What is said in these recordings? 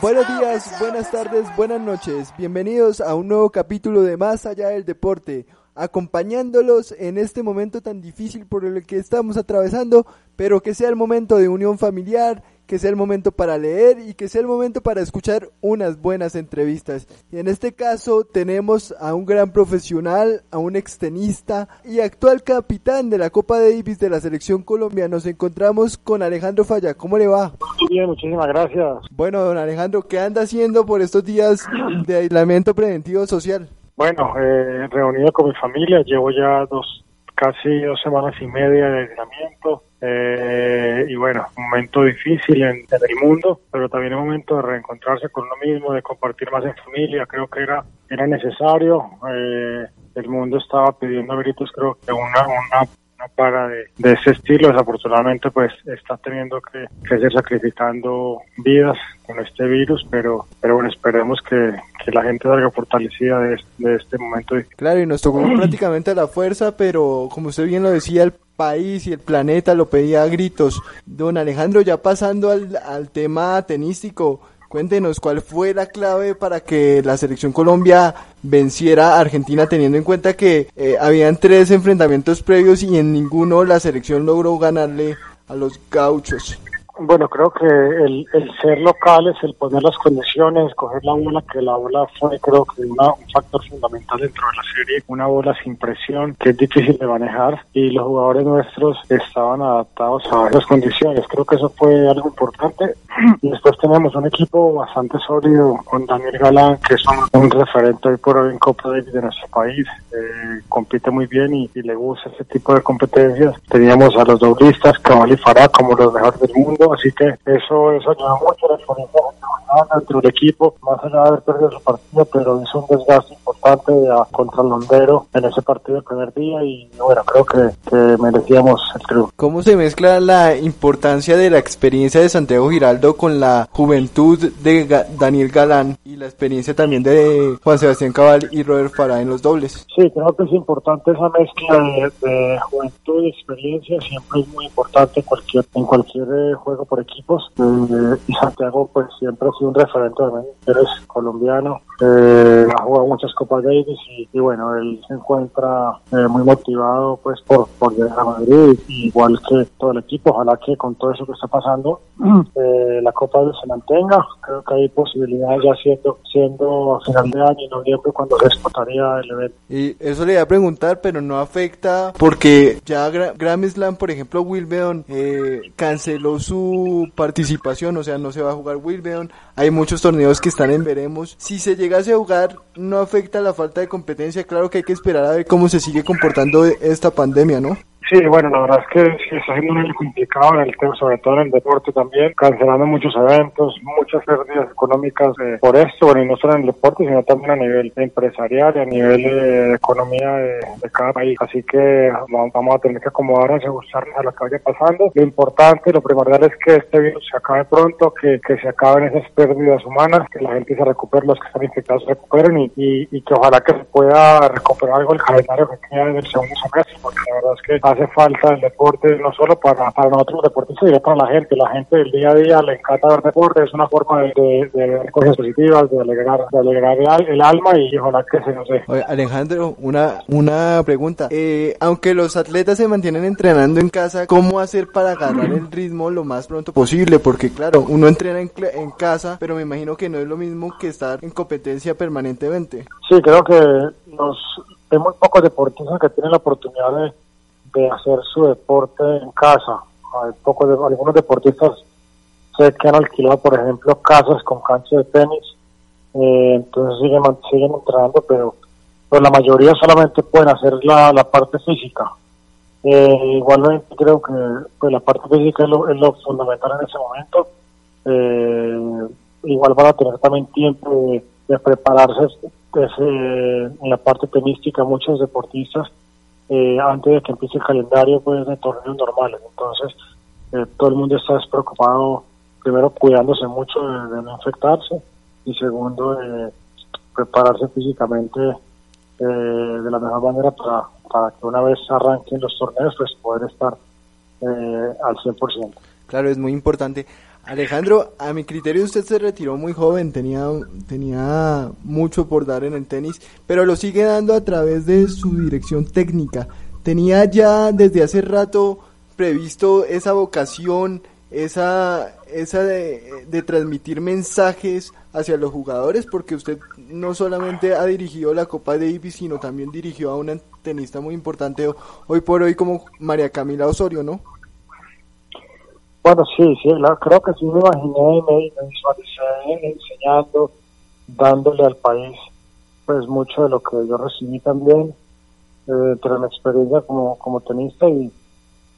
Buenos días, buenas tardes, buenas noches. Bienvenidos a un nuevo capítulo de Más allá del deporte, acompañándolos en este momento tan difícil por el que estamos atravesando, pero que sea el momento de unión familiar, que sea el momento para leer y que sea el momento para escuchar unas buenas entrevistas. Y en este caso tenemos a un gran profesional, a un extenista y actual capitán de la Copa Davis de la selección Colombia. Nos encontramos con Alejandro Falla. ¿Cómo le va? Muy bien, muchísimas gracias. Bueno, don Alejandro, ¿qué anda haciendo por estos días de aislamiento preventivo social? Bueno, eh, reunido con mi familia, llevo ya dos, casi dos semanas y media de aislamiento eh, y bueno, momento difícil en, el mundo, pero también un momento de reencontrarse con uno mismo, de compartir más en familia. Creo que era era necesario. Eh, el mundo estaba pidiendo a creo que una, una una para de, ese estilo, desafortunadamente pues está teniendo que, que seguir sacrificando vidas con este virus, pero, pero bueno, esperemos que, que la gente salga fortalecida de, de este momento. Claro, y nos tocó prácticamente a la fuerza, pero como usted bien lo decía, el país y el planeta lo pedía a gritos. Don Alejandro, ya pasando al, al tema tenístico, Cuéntenos cuál fue la clave para que la selección Colombia venciera a Argentina teniendo en cuenta que eh, habían tres enfrentamientos previos y en ninguno la selección logró ganarle a los gauchos. Bueno, creo que el, el ser locales, el poner las condiciones, coger la bola, que la bola fue creo que una, un factor fundamental dentro de la serie, una bola sin presión que es difícil de manejar y los jugadores nuestros estaban adaptados a esas condiciones. Creo que eso fue algo importante. Y después tenemos un equipo bastante sólido con Daniel Galán, que es un, referente hoy por hoy en Copa Davis de nuestro país. Eh, compite muy bien y, le gusta ese tipo de competencias. Teníamos a los doblistas, Cabal y Farah, como los mejores del mundo así que eso, eso ayuda mucho a la dentro del equipo, más allá de haber perdido su partido, pero hizo un desgaste importante contra el Londero en ese partido el primer día y bueno, creo que, merecíamos el triunfo. ¿Cómo se mezcla la importancia de la experiencia de Santiago Giraldo con la juventud de Daniel Galán y la experiencia también de Juan Sebastián Cabal y Robert Farah en los dobles? Sí, creo que es importante esa mezcla de, juventud y experiencia, siempre es muy importante en cualquier, en cualquier eh, juego por equipos eh, y Santiago pues siempre sido un referente de eres colombiano, eh, ha jugado muchas Copas Davis y, y bueno, él se encuentra eh, muy motivado pues por, por llegar a Madrid, igual que todo el equipo, ojalá que con todo eso que está pasando eh, la Copa se mantenga, creo que hay posibilidades ya siendo, siendo a final de año, en noviembre, cuando se explotaría el evento. Y eso le iba a preguntar, pero no afecta porque ya Grammy Slam, por ejemplo, Wilbeon eh, canceló su participación, o sea, no se va a jugar Wilbeon, hay muchos torneos que están en veremos. Si se llegase a jugar, no afecta la falta de competencia. Claro que hay que esperar a ver cómo se sigue comportando esta pandemia, ¿no? Sí, bueno, la verdad es que sí está siendo un año complicado en el tema, sobre todo en el deporte también, cancelando muchos eventos, muchas pérdidas económicas eh, por esto, bueno, y no solo en el deporte, sino también a nivel empresarial y a nivel de economía de, cada país. Así que vamos a tener que acomodarnos y ajustarnos a lo que vaya pasando. Lo importante, lo primordial es que este virus se acabe pronto, que, que se acaben esas pérdidas humanas, que la gente se recupere, los que están infectados se recuperen y, y, que ojalá que se pueda recuperar algo el calendario que queda en el segundo semestre, porque la verdad es que hace falta el deporte no solo para, para nosotros deportistas, sino para la gente. La gente del día a día le encanta ver deporte, es una forma de, ver cosas positivas, de alegrar, de alegrar el, alma y ojalá que se nos dé. Alejandro, una, una pregunta. Eh, aunque los atletas se mantienen entrenando en casa, ¿cómo hacer para agarrar el ritmo lo más pronto posible? Porque claro, uno entrena en, en casa, pero me imagino que no es lo mismo que estar en competencia permanentemente. Sí, creo que los, hay muy pocos deportistas que tienen la oportunidad de de hacer su deporte en casa. Hay poco de, algunos deportistas sé que han alquilado, por ejemplo, casas con cancha de tenis, eh, entonces siguen, siguen entrenando, pero, pero la mayoría solamente pueden hacer la, la parte física. Eh, igualmente creo que pues, la parte física es lo, es lo fundamental en ese momento. Eh, igual van a tener también tiempo de, de prepararse en la parte tenística muchos deportistas eh, antes de que empiece el calendario pues de torneos normales. Entonces, eh, todo el mundo está despreocupado, primero cuidándose mucho de, no infectarse y segundo, prepararse físicamente eh, de la mejor manera para, para que una vez arranquen los torneos, pues poder estar al 100%. Claro, es muy importante. Alejandro, a mi criterio usted se retiró muy joven, tenía, tenía mucho por dar en el tenis, pero lo sigue dando a través de su dirección técnica. ¿Tenía ya desde hace rato previsto esa vocación, esa, esa de, de transmitir mensajes hacia los jugadores? Porque usted no solamente ha dirigido la Copa Davis, sino también dirigió a una tenista muy importante hoy por hoy como María Camila Osorio, ¿no? Bueno, sí, sí, creo que sí me imaginé y me, visualicé enseñando, dándole al país pues mucho de lo que yo recibí también eh, tras mi experiencia como, como tenista y,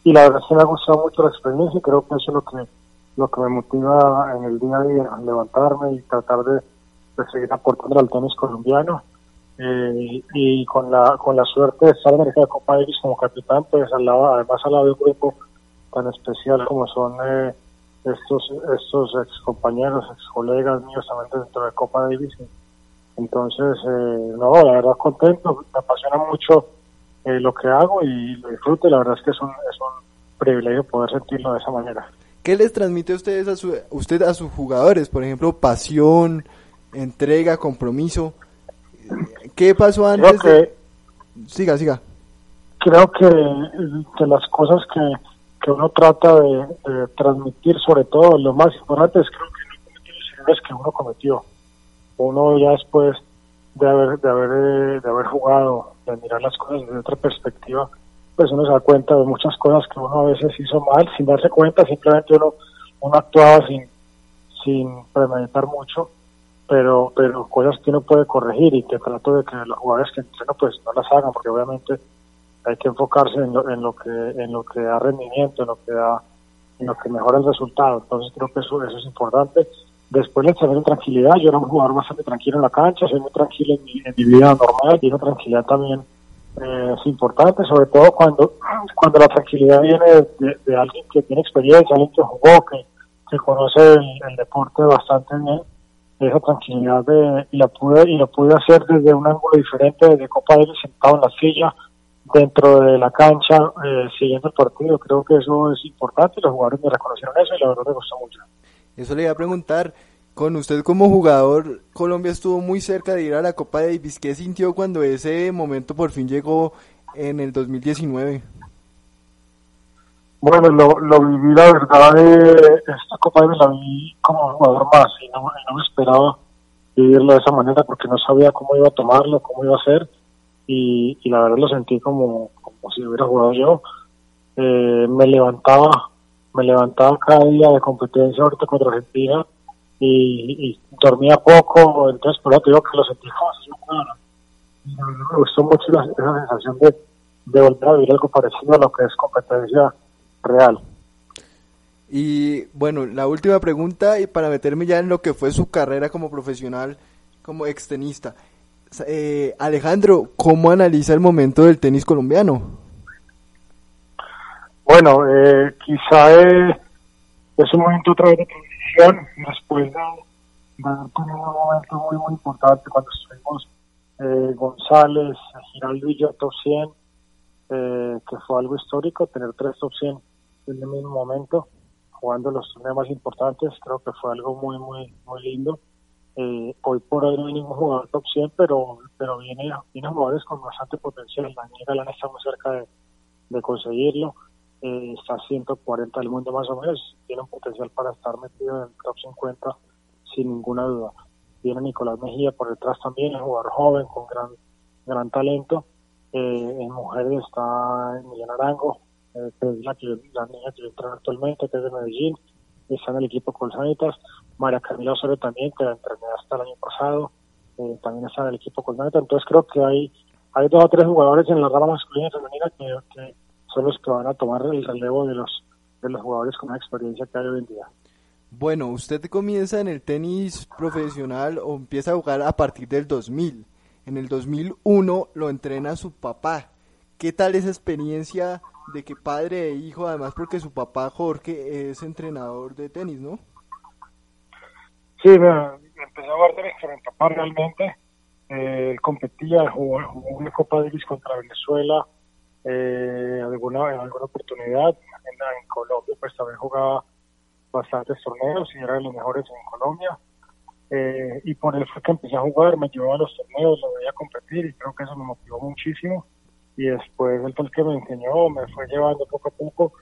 y la verdad sí me ha gustado mucho la experiencia y creo que eso es lo que lo que me motiva en el día a día, levantarme y tratar de, seguir aportando al tenis colombiano. Eh, y con la con la suerte de estar en el Copa Davis como capitán, pues al lado, además al lado de grupo tan especial como son eh, estos estos ex compañeros, ex colegas míos también dentro de Copa Davis. Entonces, eh, no, la verdad contento, me apasiona mucho eh, lo que hago y lo disfruto la verdad es que es un, es un privilegio poder sentirlo de esa manera. ¿Qué les transmite a ustedes a su, usted a sus jugadores? Por ejemplo, pasión, entrega, compromiso. ¿Qué pasó antes? que, Siga, siga. Creo que de las cosas que que uno trata de, transmitir, sobre todo lo más importante es creo que no cometió los errores que uno cometió. Uno ya después de haber, de haber, eh, de haber jugado, de mirar las cosas desde otra perspectiva, pues uno se da cuenta de muchas cosas que uno a veces hizo mal sin darse cuenta, simplemente uno, uno actuaba sin, sin premeditar mucho, pero, pero cosas que uno puede corregir y que trato de que los jugadores que entreno pues no las hagan, porque obviamente hay que enfocarse en lo, en lo que en lo que da rendimiento, en lo que da en lo que mejora el resultado. Entonces creo que eso, eso es importante. Después le tener tranquilidad, yo era un jugador bastante tranquilo en la cancha, soy muy tranquilo en mi, en mi vida normal y esa tranquilidad también eh, es importante, sobre todo cuando, cuando la tranquilidad viene de, alguien que tiene experiencia, alguien que jugó, que, que conoce el, deporte bastante bien, esa tranquilidad de, y la pude y lo pude hacer desde un ángulo diferente, desde Copa de sentado en la silla, dentro de la cancha eh, siguiendo el partido. Creo que eso es importante, los jugadores me reconocieron eso y la verdad me gustó mucho. Eso le iba a preguntar, con usted como jugador, Colombia estuvo muy cerca de ir a la Copa Davis. ¿Qué sintió cuando ese momento por fin llegó en el 2019? Bueno, lo, lo viví, la verdad, esta Copa Davis la vi como jugador más y no, no me esperaba vivirlo de esa manera porque no sabía cómo iba a tomarlo, cómo iba a ser y, la verdad lo sentí como, como si hubiera jugado yo. Eh, me levantaba, me levantaba cada día de competencia ahorita contra Argentina y, dormía poco, entonces por eso te digo que lo sentí como si Me gustó mucho la, esa sensación de, de volver a vivir algo parecido a lo que es competencia real. Y bueno, la última pregunta y para meterme ya en lo que fue su carrera como profesional, como extenista. Eh, Alejandro, ¿cómo analiza el momento del tenis colombiano? Bueno, eh, quizá es, un momento otra vez de transición después de, haber tenido un momento muy, muy importante cuando estuvimos eh, González, Giraldo y yo top 100, eh, que fue algo histórico, tener tres top 100 en el mismo momento, jugando los torneos más importantes, creo que fue algo muy, muy, muy lindo. Eh, hoy por hoy no hay ningún jugador top 100, pero, pero viene, viene jugadores con bastante potencial. Daniel está muy cerca de, conseguirlo. Eh, está a 140 del mundo más o menos. Tiene un potencial para estar metido en el top 50 sin ninguna duda. Viene Nicolás Mejía por detrás también, es jugador joven con gran, gran talento. Eh, en mujeres está Emiliana Arango, eh, que es la, que, la niña que entra actualmente, que es de Medellín está en el equipo Colsanitas, María Camila Osorio también, que la entrené hasta el año pasado, eh, también está en el equipo Colsanitas, entonces creo que hay, hay dos o tres jugadores en la rama masculina y femenina que, son los que van a tomar el relevo de los, de los jugadores con la experiencia que hay hoy en día. Bueno, usted comienza en el tenis profesional o empieza a jugar a partir del 2000. En el 2001 lo entrena su papá. ¿Qué tal esa experiencia de que padre e hijo, además porque su papá Jorge es entrenador de tenis, ¿no? Sí, me, empecé a jugar tenis con mi papá realmente. Eh, él competía, jugó, jugó, una Copa Davis contra Venezuela eh, alguna, en alguna oportunidad. En, Colombia pues también jugaba bastantes torneos y era de los mejores en Colombia. Eh, y por eso fue que empecé a jugar, me llevaba a los torneos, lo veía competir y creo que eso me motivó muchísimo. Y después él fue el que me enseñó, me fue llevando poco a poco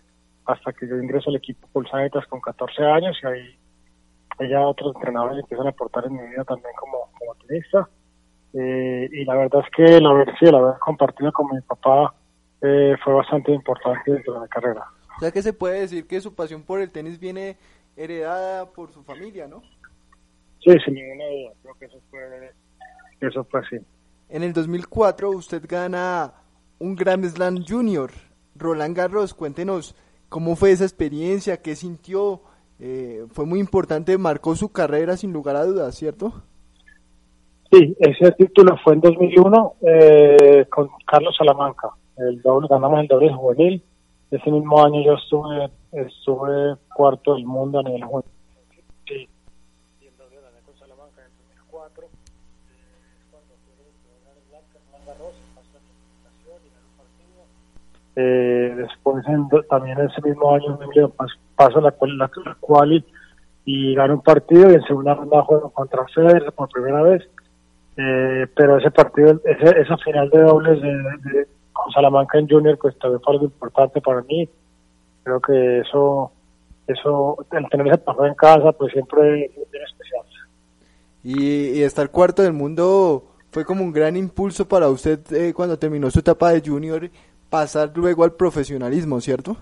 hasta que yo ingreso al equipo Pulsanetas con 14 años y ahí ya otros entrenadores empiezan a aportar en mi vida también como, como tenista. Eh, y la verdad es que el haber, sí, el haber compartido con mi papá eh, fue bastante importante dentro de la carrera. O sea que se puede decir que su pasión por el tenis viene heredada por su familia, ¿no? Sí, sin ninguna duda. Creo que eso fue, eso fue así. En el 2004 usted gana un Grand Slam Junior. Roland Garros, cuéntenos cómo fue esa experiencia, qué sintió. Eh, fue muy importante, marcó su carrera sin lugar a dudas, ¿cierto? Sí, ese título fue en 2001 eh, con Carlos Salamanca. El doble, ganamos el doble juvenil ese mismo año yo estuve estuve cuarto del mundo a nivel juvenil. Y el doble gané con Salamanca en 2004. Eh, cuando fue eh, después también ese mismo año paso la, la, la quali y gano un partido y en segunda ronda juego contra Federer por primera vez eh, pero ese partido ese, esa final de dobles de con Salamanca en Junior pues también fue algo importante para mí. Creo que eso, eso, el tener ese pasado en casa pues siempre es especial. Y, y estar cuarto del mundo fue como un gran impulso para usted eh, cuando terminó su etapa de Junior pasar luego al profesionalismo, ¿cierto?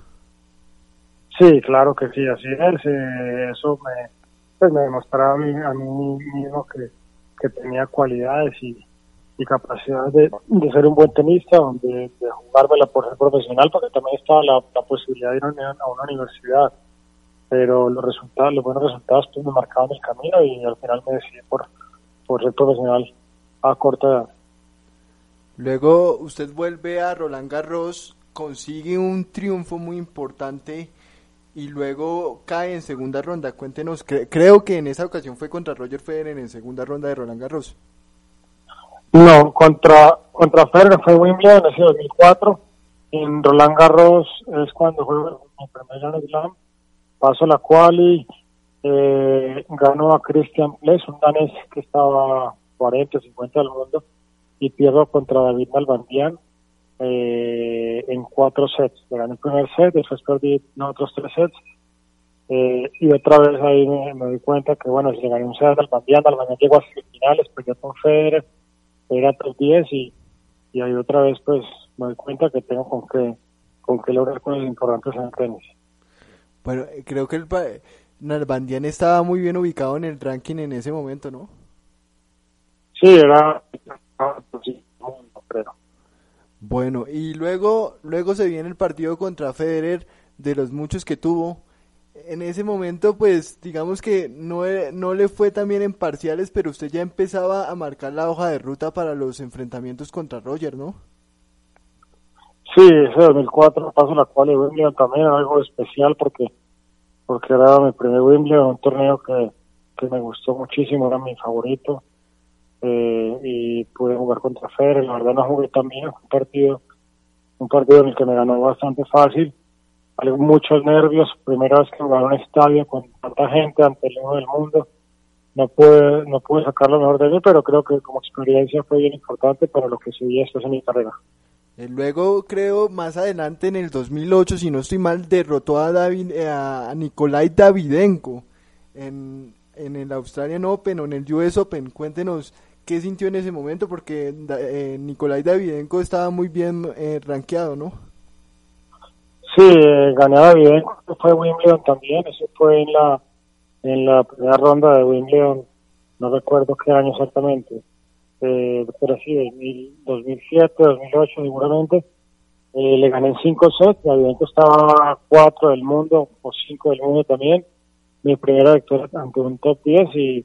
Sí, claro que sí, así es. Eh, eso me, pues me demostraba a mí, a mí mismo que, que tenía cualidades y, y capacidad de, de, ser un buen tenista, de, de jugármela por ser profesional, porque también estaba la, la posibilidad de ir a una, universidad. Pero los resultados, los buenos resultados pues, me marcaban el camino y al final me decidí por, por ser profesional a corta edad. Luego usted vuelve a Roland Garros, consigue un triunfo muy importante y luego cae en segunda ronda. Cuéntenos, cre creo que en esa ocasión fue contra Roger Federer en segunda ronda de Roland Garros. No, contra, contra Federer fue Wimbledon en ese 2004. En Roland Garros es cuando fue mi primer Slam. Paso la quali, eh, ganó a Christian Bles, un danés que estaba 40, 50 del mundo, y pierdo contra David Malbandian eh, en cuatro sets. Le gané el primer set, después perdí no, otros tres sets. Eh, y otra vez ahí me, me di cuenta que, bueno, si le gané un set al Bandian, Bandian llegó a semifinales, perdió con Federer, era top 10 y, y ahí otra vez pues me doy cuenta que tengo con qué, con qué lograr cosas importantes en el tenis. Bueno, eh, creo que el Nalbandian estaba muy bien ubicado en el ranking en ese momento, ¿no? Sí, era creo. Bueno, y luego luego se viene el partido contra Federer de los muchos que tuvo en ese momento, pues digamos que no, no le fue tan bien en parciales, pero usted ya empezaba a marcar la hoja de ruta para los enfrentamientos contra Roger, ¿no? Sí, ese 2004 paso la cual de Wimbledon también era algo especial porque porque era mi primer Wimbledon, un torneo que, que me gustó muchísimo, era mi favorito eh, y pude jugar contra Federer, la verdad no jugué tan bien, un partido, un partido en el que me ganó bastante fácil muchos nervios, primera vez que jugaba en un estadio con tanta gente ante el uno del mundo. No pude, no pude sacar lo mejor de mí, pero creo que como experiencia fue bien importante para lo que seguía esto en mi carrera. Eh, luego, creo, más adelante en el 2008, si no estoy mal, derrotó a, David, eh, a Nikolai Davidenko en, en el Australian Open o en el US Open. Cuéntenos qué sintió en ese momento, porque eh, Nikolai Davidenko estaba muy bien eh, rankeado, ¿no? Sí, eh, ganaba bien, fue Wimbledon también, eso fue en la en la primera ronda de Wimbledon, no recuerdo qué año exactamente, eh, pero sí, 2007, 2008 seguramente, eh, le gané en cinco sets, evidentemente estaba cuatro del mundo, o cinco del mundo también, mi primera victoria ante un top 10 y,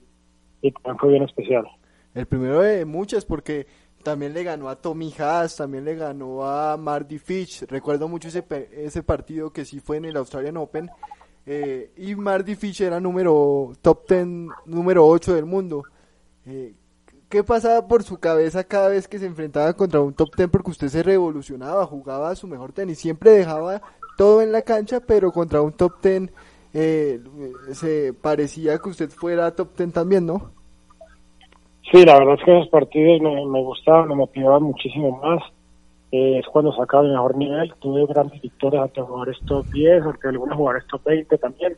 y también fue bien especial. El primero de muchas, porque también le ganó a Tommy Haas, también le ganó a Marty Fitch. Recuerdo mucho ese, ese partido que sí fue en el Australian Open. Eh, y Marty Fitch era número top 10, número 8 del mundo. Eh, ¿Qué pasaba por su cabeza cada vez que se enfrentaba contra un top 10? Porque usted se revolucionaba, jugaba su mejor tenis, siempre dejaba todo en la cancha, pero contra un top 10 eh, se parecía que usted fuera top ten también, ¿no? Sí, la verdad es que esos partidos me, me gustaban, me motivaban muchísimo más. Eh, es cuando sacaba el mejor nivel. Tuve grandes victorias ante jugadores top 10, ante algunos jugadores top 20 también.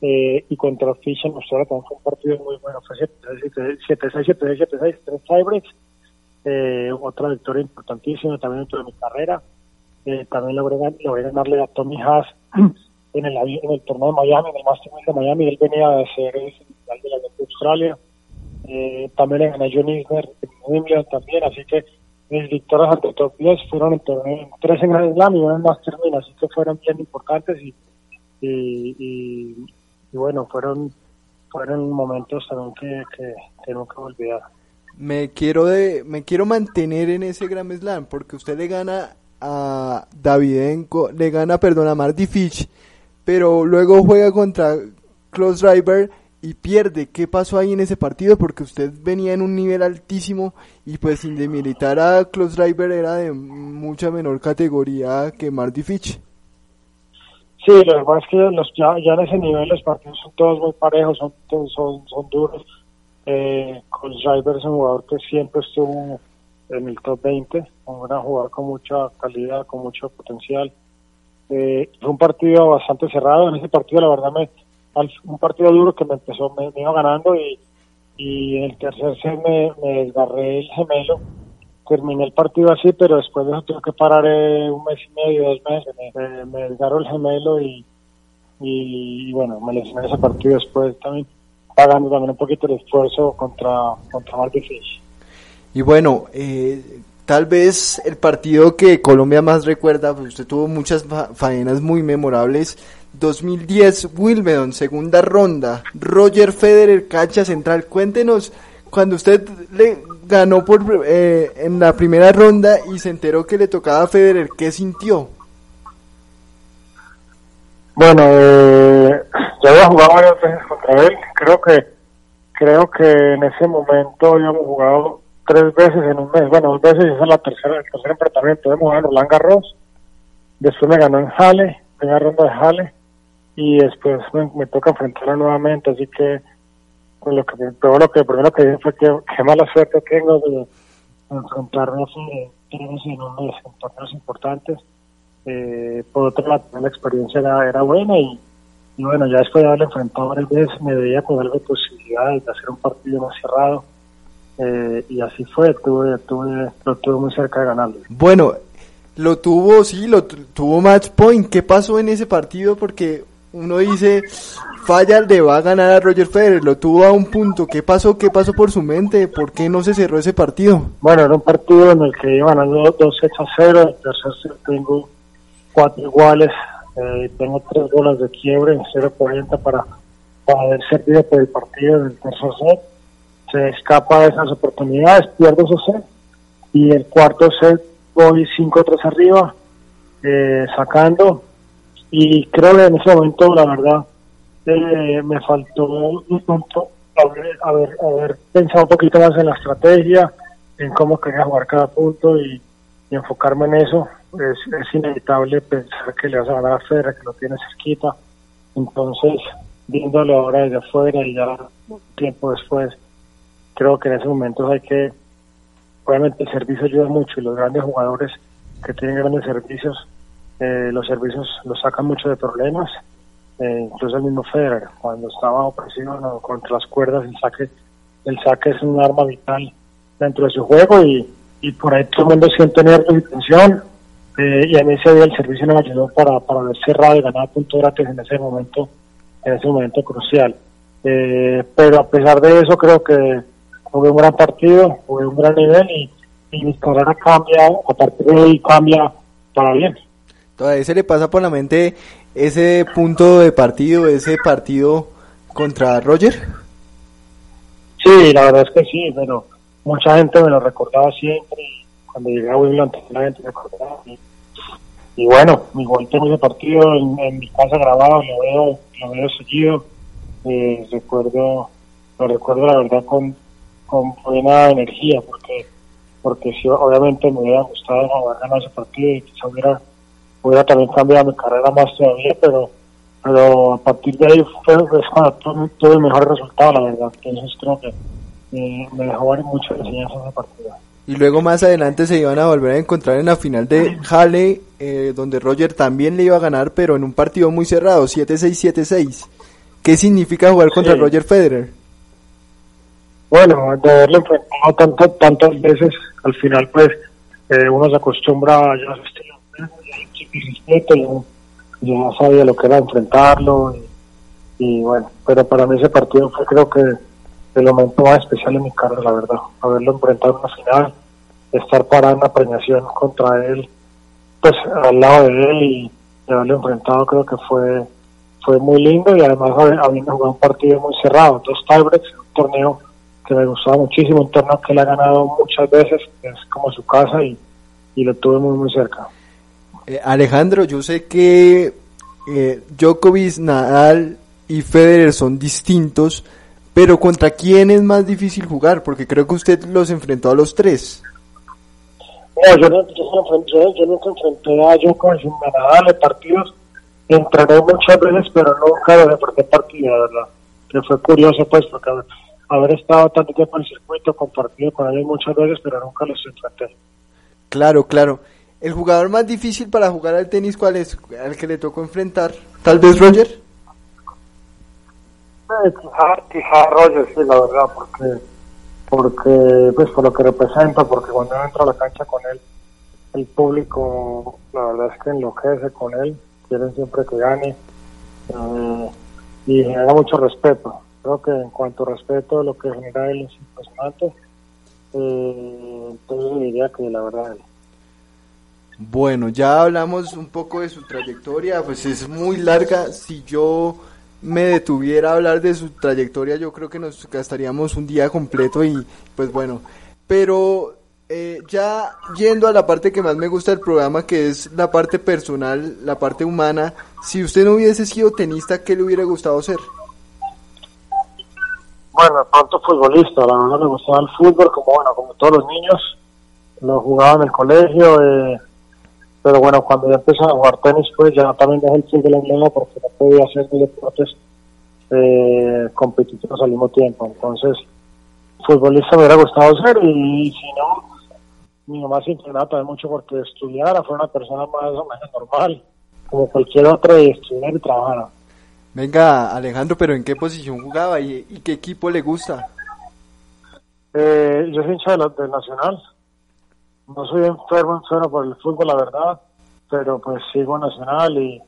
Eh, y contra en Australia también fue un partido muy bueno. Fue 7-6, 7-6, 7-6, 3 tiebreaks. Eh, otra victoria importantísima también dentro de mi carrera. Eh, también logré, logré ganarle a Tommy Haas en el, en el torneo de Miami, en el Master de Miami. Él venía de ser el final de la de Australia. Eh, también le gané a John Isner en también, así que mis victorias ante top 10 fueron tres en Grand Slam y una en Master 1000, así que fueron bien importantes y, y, bueno, fueron fueron momentos también que, que, que nunca olvidar. Me quiero de, me quiero mantener en ese Grand Slam porque usted le gana a Davidenko, le gana, perdón, a Marty Fitch, pero luego juega contra Close Driver y pierde. ¿Qué pasó ahí en ese partido? Porque usted venía en un nivel altísimo y pues sin demilitar a Close Driver era de mucha menor categoría que Marty Fitch. Sí, lo que pasa es que los, ya, ya en ese nivel los partidos son todos muy parejos, son, son, son duros. Eh, Close Driver es un jugador que siempre estuvo en el top 20, un gran jugador con mucha calidad, con mucho potencial. Eh, fue un partido bastante cerrado. En ese partido, la verdad, me, un partido duro que me empezó, me, me iba ganando y, y en el tercer set me, me, desgarré el gemelo. Terminé el partido así, pero después de eso tuve que parar eh, un mes y medio, dos meses. Me, me desgarró el gemelo y, y, bueno, me lesioné ese partido después también, pagando también un poquito el esfuerzo contra, contra Marty. Y bueno, eh, tal vez el partido que Colombia más recuerda, pues usted tuvo muchas fa faenas muy memorables 2010 Wimbledon, segunda ronda. Roger Federer, cancha central. Cuéntenos, cuando usted le ganó por eh, en la primera ronda y se enteró que le tocaba a Federer, ¿qué sintió? Bueno, eh, ya había jugado varias veces contra él. Creo que creo que en ese momento habíamos jugado tres veces en un mes. Bueno, dos veces y esa es la tercera, el tercer enfrentamiento. Hemos jugado en Roland Garros. Después me ganó en Halle, primera ronda de Halle y después me, me toca enfrentarla nuevamente, así que pues lo que pero lo que primero que dije fue que qué mala suerte tengo de enfrentarnos en, en un mes en torneos importantes. Eh, por otro lado, la experiencia era, era buena y, y, bueno, ya después de haberle enfrentado varias veces me veía con algo de posibilidades de hacer un partido más cerrado. Eh, y así fue, tuve, tuve, lo tuve muy cerca de ganarlo. Bueno, lo tuvo, sí, lo tuvo match point. ¿Qué pasó en ese partido? Porque uno dice, falla le va a ganar a Roger Federer, lo tuvo a un punto, ¿qué pasó? ¿Qué pasó por su mente? ¿Por qué no se cerró ese partido? Bueno, era un partido en el que iban ganando 2 sets a 0, el tercer set tengo cuatro iguales, eh, tengo tres bolas de quiebre, 0.40 para, para haber servido por el partido en el tercer set, se escapa de esas oportunidades, pierdo ese set, y el cuarto set voy 5-3 arriba, eh, sacando, y creo que en ese momento la verdad eh, me faltó un punto haber, haber, haber, pensado un poquito más en la estrategia, en cómo quería jugar cada punto y, enfocarme en eso. Es, es, inevitable pensar que le vas a ganar a Federer, que lo tiene cerquita. Entonces, viéndolo ahora desde afuera y ya tiempo después, creo que en esos momentos hay que, obviamente el servicio ayuda mucho y los grandes jugadores que tienen grandes servicios eh, los servicios los sacan mucho de problemas, eh, incluso el mismo Federer, cuando estaba opresivo no, contra las cuerdas, el saque, el saque es un arma vital dentro de su juego y, por ahí todo el mundo siente nervios y tensión, eh, y mí ese día el servicio nos ayudó para, para haber cerrado y ganar puntos gratis en ese momento, en ese momento crucial. Eh, pero a pesar de eso creo que jugué un gran partido, jugué un gran nivel y, y mi carrera cambia, a partir de ahí cambia para bien. Todavía se le pasa por la mente ese punto de partido, ese partido contra Roger. Sí, la verdad es que sí, pero mucha gente me lo recordaba siempre. Cuando llegué a Wimbledon, la gente me recordaba. Y, y bueno, igual tengo ese partido en, en, mi casa grabado, lo veo, lo veo seguido. Eh, recuerdo, lo recuerdo la verdad con, con buena energía, porque porque sí, obviamente me hubiera gustado haber ganado ese partido y quizá hubiera hubiera también cambiado mi carrera más todavía, pero pero a partir de ahí fue, cuando tuve el mejor resultado, la verdad. Entonces creo que eh, me dejó ver mucho enseñanza esa partida. Y luego más adelante se iban a volver a encontrar en la final de Halle, eh, donde Roger también le iba a ganar, pero en un partido muy cerrado, 7-6, 7-6. ¿Qué significa jugar contra Roger Federer? Bueno, de haberlo enfrentado tanto, tantas veces, al final pues eh, uno se acostumbra ya a ya respeto, ya, ya, sabía lo que era enfrentarlo y, bueno, pero para mí ese partido fue creo que el momento más especial en mi carrera, la verdad, haberlo enfrentado en una final, estar parado en una premiación contra él, pues al lado de él y haberlo enfrentado creo que fue fue muy lindo y además habiendo jugado un partido muy cerrado, dos tiebreaks, un torneo que me gustaba muchísimo, un torneo que él ha ganado muchas veces, es como su casa y, y lo tuve muy muy cerca. Eh, Alejandro, yo sé que eh, Djokovic, Nadal y Federer son distintos, pero ¿contra quién es más difícil jugar? Porque creo que usted los enfrentó a los tres. No, yo, no, yo, yo nunca enfrenté a Djokovic en Nadal en partidos entrené muchas veces, pero nunca de deporte partido, verdad. Que fue curioso, pues, porque haber, estado tanto tiempo en el circuito, compartido con él muchas veces, pero nunca los enfrenté. Claro, claro. ¿El jugador más difícil para jugar al tenis cuál es? ¿Al que le tocó enfrentar? ¿Tal vez Roger? Eh, quizá, Roger, sí, la verdad, porque, porque, pues, por lo que representa, porque cuando entro a la cancha con él, el público, la verdad es que enloquece con él quieren siempre que gane eh, y genera mucho respeto. Creo que en cuanto a respeto, lo que genera él es impresionante. Eh, entonces diría que la verdad. Bueno, ya hablamos un poco de su trayectoria, pues es muy larga. Si yo me detuviera a hablar de su trayectoria, yo creo que nos gastaríamos un día completo y pues bueno, pero eh, ya yendo a la parte que más me gusta del programa, que es la parte personal, la parte humana, si usted no hubiese sido tenista, ¿qué le hubiera gustado ser? Bueno, pronto futbolista, la verdad me gustaba el fútbol, como bueno, como todos los niños, lo jugaba en el colegio, eh, pero bueno, cuando ya empecé a jugar tenis, pues ya también dejé el fútbol en lado porque no podía hacer deportes eh, competitivos al mismo tiempo, entonces futbolista me hubiera gustado ser y si no, mi mamá se inclinaba también mucho porque estudiara, fue una persona más o menos normal, como cualquier otra, y estudiar y trabajara. Venga, Alejandro, pero ¿en qué posición jugaba y, qué equipo le gusta? Eh, yo soy hincha del Nacional. No soy enfermo, enfermo por el fútbol, la verdad, pero pues sigo Nacional y,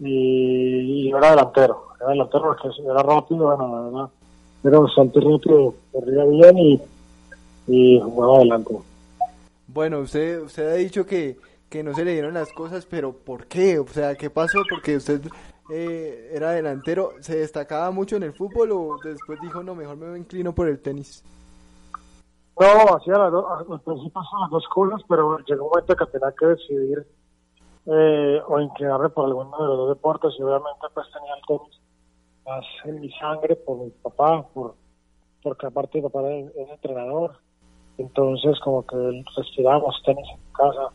y, era delantero. Era delantero porque era rápido, bueno, la verdad. Era bastante rápido, corría bien y, y jugaba adelante. Bueno, usted, usted ha dicho que, que no se le dieron las cosas, pero ¿por qué? O sea, ¿qué pasó? Porque usted eh, era delantero, ¿se destacaba mucho en el fútbol o después dijo, no, mejor me inclino por el tenis? No, hacía las dos, al principio las dos cosas, pero llegó un momento que tenía que decidir eh, o inclinarme por alguno de los dos deportes y obviamente pues tenía el tenis más en mi sangre por mi papá, por porque aparte mi papá es entrenador entonces como que respirábamos tenis en casa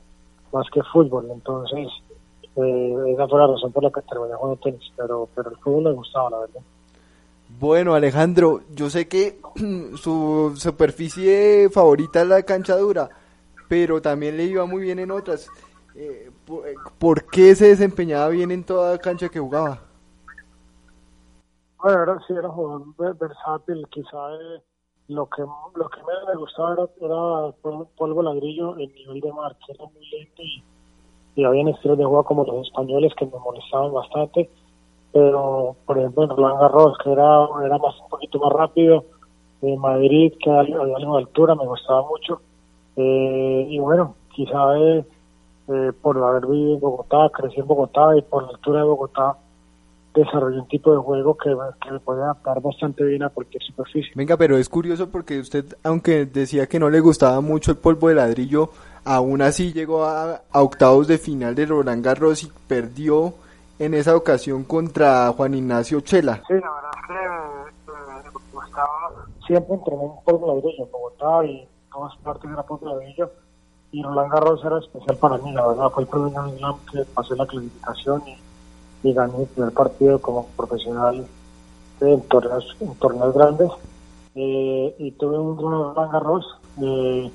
más que fútbol, entonces eh, esa fue la razón por la que terminé jugando tenis, pero, pero el fútbol me gustaba, la verdad. Bueno, Alejandro, yo sé que su superficie favorita es la cancha dura, pero también le iba muy bien en otras. Eh, eh, ¿Por qué se desempeñaba bien en toda cancha que jugaba? Bueno, era, sí, era jugador versátil, quizá lo que lo que me gustaba era, era polvo ladrillo el nivel de mar que era muy lento y, y había estilos de juego como los españoles que me molestaban bastante pero por ejemplo en Roland Garros que era era más un poquito más rápido en Madrid que había algo de altura me gustaba mucho eh, y bueno quizá eh, eh, por haber vivido en Bogotá crecí en Bogotá y por la altura de Bogotá desarrolló un tipo de juego que, que me puede adaptar bastante bien a cualquier superficie. Venga, pero es curioso porque usted, aunque decía que no le gustaba mucho el polvo de ladrillo, aún así llegó a, octavos de final de Roland Garros y perdió en esa ocasión contra Juan Ignacio Chela. Sí, la verdad es que eh, me gustaba, siempre entrené un de ladrillo en Bogotá y todas partes era polvo de ladrillo y Roland Garros era especial para mí, la verdad fue el primer Slam que pasé la clasificación y gané mi primer partido como profesional en torneos, en torneos grandes. Eh, y tuve un Roland Garros eh,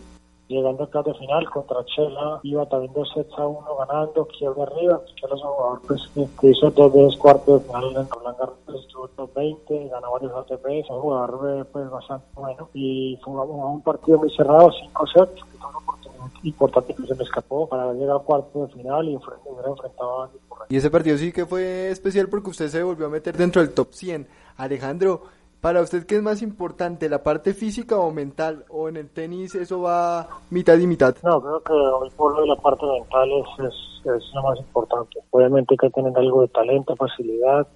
llegando a de final contra Chela, iba también dos sets a uno ganando, quiebra arriba, Chela es un jugador pues, que hizo dos veces cuarto de final en Roland Garros, estuvo top 20, ganó varios ATPs, un jugador eh, pues, bastante bueno, y jugamos un partido muy cerrado, cinco sets, que fue una oportunidad importante que se me escapó para llegar al cuarto de final y hubiera enfrentado a Y ese partido sí que fue especial porque usted se volvió a meter dentro del top 100. Alejandro, para usted, ¿qué es más importante, la parte física o mental? ¿O en el tenis eso va mitad y mitad? No, creo que hoy por hoy la parte mental es, es, lo más importante. Obviamente hay que tener algo de talento, facilidad,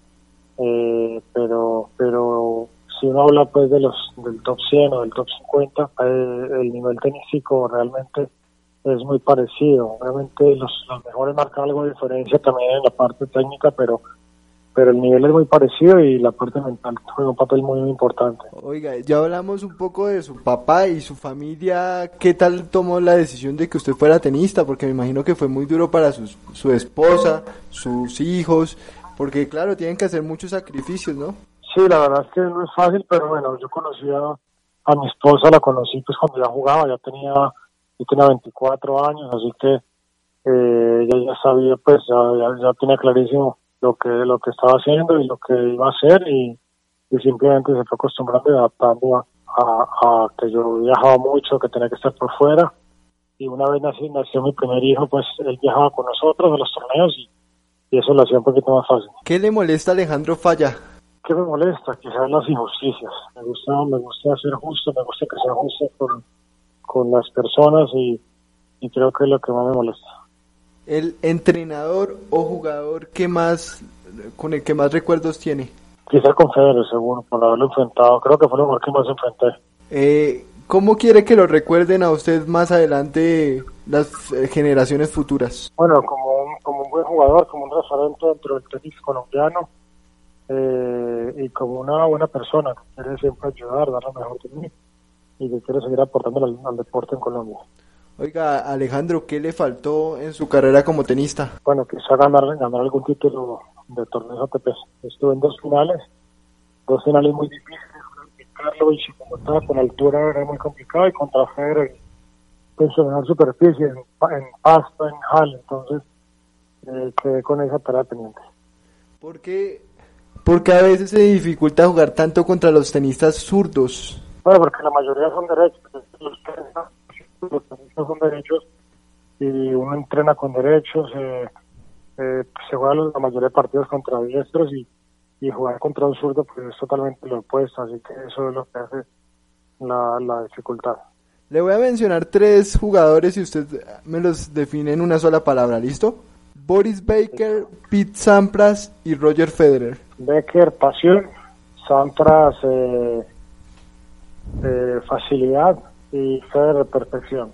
eh, pero pero si uno habla pues de los del top 100 o del top 50, eh, el nivel tenístico realmente es muy parecido. Obviamente los, los mejores marcan algo de diferencia también en la parte técnica, pero pero el nivel es muy parecido y la parte mental juega un papel muy, importante. Oiga, ya hablamos un poco de su papá y su familia. ¿Qué tal tomó la decisión de que usted fuera tenista? Porque me imagino que fue muy duro para sus, su esposa, sus hijos, porque claro, tienen que hacer muchos sacrificios, ¿no? Sí, la verdad es que no es fácil, pero bueno, yo conocí a, mi esposa, la conocí pues cuando ya jugaba, ya tenía, yo tenía 24 años, así que eh, ella ya sabía, pues ya, ya, ya tenía clarísimo lo que lo que estaba haciendo y lo que iba a hacer y, simplemente se fue acostumbrando y adaptando a, que yo viajaba mucho, que tenía que estar por fuera y una vez nací, nació mi primer hijo, pues él viajaba con nosotros a los torneos y, eso lo hacía un poquito más fácil. ¿Qué le molesta a Alejandro Falla? ¿Qué me molesta? Quizás las injusticias. Me gusta, me gusta ser justo, me gusta que sea justo con, con las personas y, y creo que es lo que más me molesta el entrenador o jugador que más con el que más recuerdos tiene? Quizá con Federer, seguro, por haberlo enfrentado. Creo que fue lo mejor que más enfrenté. Eh, ¿Cómo quiere que lo recuerden a usted más adelante las eh, generaciones futuras? Bueno, como un, como un buen jugador, como un referente dentro del tenis colombiano eh, y como una buena persona que quiere siempre ayudar, dar lo mejor de mí y que quiere seguir aportando al deporte en Colombia. Oiga, Alejandro, ¿qué le faltó en su carrera como tenista? Bueno, quizá ganar, ganar algún título de torneo ATP. Estuve en dos finales, dos finales muy difíciles, Carlos y como estaba con altura era muy complicado y contra Federer en superficie, en, en pasto, en hall, entonces eh, quedé con esa tarea pendiente. ¿Por qué? Porque a veces se dificulta jugar tanto contra los tenistas zurdos. Bueno, porque la mayoría son derechos. Los los tenistas son derechos y uno entrena con derechos, eh, eh, se juega la mayoría de partidos contra diestros y, y jugar contra un zurdo pues es totalmente lo opuesto, así que eso es lo que hace la, la dificultad. Le voy a mencionar tres jugadores y usted me los define en una sola palabra, ¿listo? Boris Baker, Pete Sampras y Roger Federer. Baker, pasión. Sampras, eh, eh facilidad y de perfección.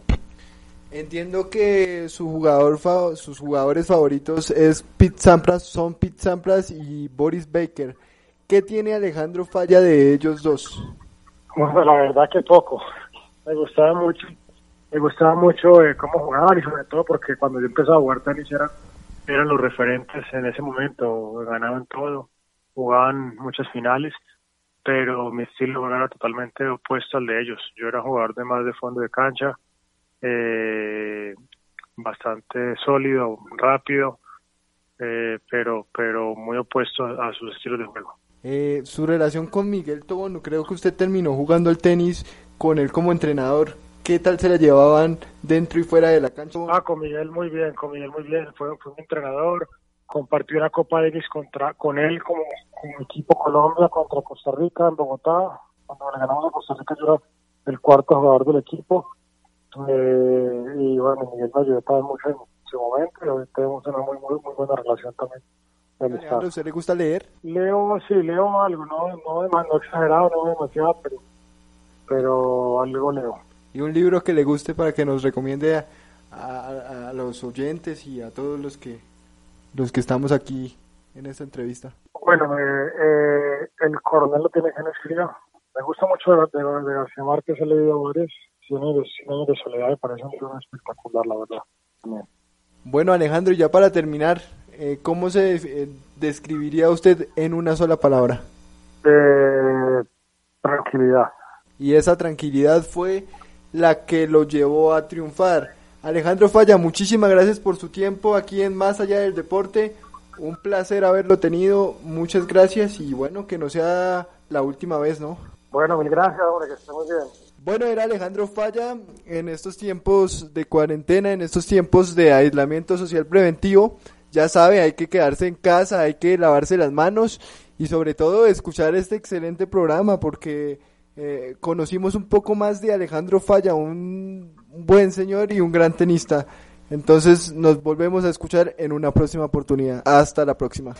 Entiendo que su jugador sus jugadores favoritos es Pete Sampras, son Pete Sampras y Boris Baker. ¿Qué tiene Alejandro Falla de ellos dos? Bueno, la verdad que poco. Me gustaba mucho, me gustaba mucho eh, cómo jugaban y sobre todo porque cuando yo empecé a jugar tenis eran, eran los referentes en ese momento, ganaban todo, jugaban muchas finales pero mi estilo era totalmente opuesto al de ellos. Yo era jugador de más de fondo de cancha, eh, bastante sólido, rápido, eh, pero pero muy opuesto a, sus estilos de juego. Eh, su relación con Miguel Tobono, creo que usted terminó jugando el tenis con él como entrenador. ¿Qué tal se la llevaban dentro y fuera de la cancha? Ah, con Miguel muy bien, con Miguel muy bien. Fue, fue un entrenador, compartí una Copa Davis contra, con él como, equipo Colombia contra Costa Rica en Bogotá. Cuando le ganamos a Costa Rica yo era el cuarto jugador del equipo. Eh, y bueno, Miguel me ayudó también mucho en ese momento y hoy tenemos una muy, muy, muy buena relación también. ¿A usted le gusta leer? Leo, sí, leo algo, no, no, no exagerado, no demasiado, pero, pero algo leo. ¿Y un libro que le guste para que nos recomiende a, a, a los oyentes y a todos los que los que estamos aquí en esta entrevista? Bueno, eh, eh, el coronel lo tiene que escribir. Me gusta mucho de, de, García Márquez, he leído varios. Cien años, de soledad me parece un libro espectacular, la verdad. Bueno, Alejandro, ya para terminar, eh, ¿cómo se eh, describiría usted en una sola palabra? tranquilidad. Y esa tranquilidad fue la que lo llevó a triunfar. Alejandro Falla, muchísimas gracias por su tiempo aquí en Más Allá del Deporte. Un placer haberlo tenido. Muchas gracias y bueno, que no sea la última vez, ¿no? Bueno, mil gracias, hombre, que esté muy bien. Bueno, era Alejandro Falla en estos tiempos de cuarentena, en estos tiempos de aislamiento social preventivo. Ya sabe, hay que quedarse en casa, hay que lavarse las manos y sobre todo escuchar este excelente programa porque eh, conocimos un poco más de Alejandro Falla, un buen señor y un gran tenista. Entonces nos volvemos a escuchar en una próxima oportunidad. Hasta la próxima.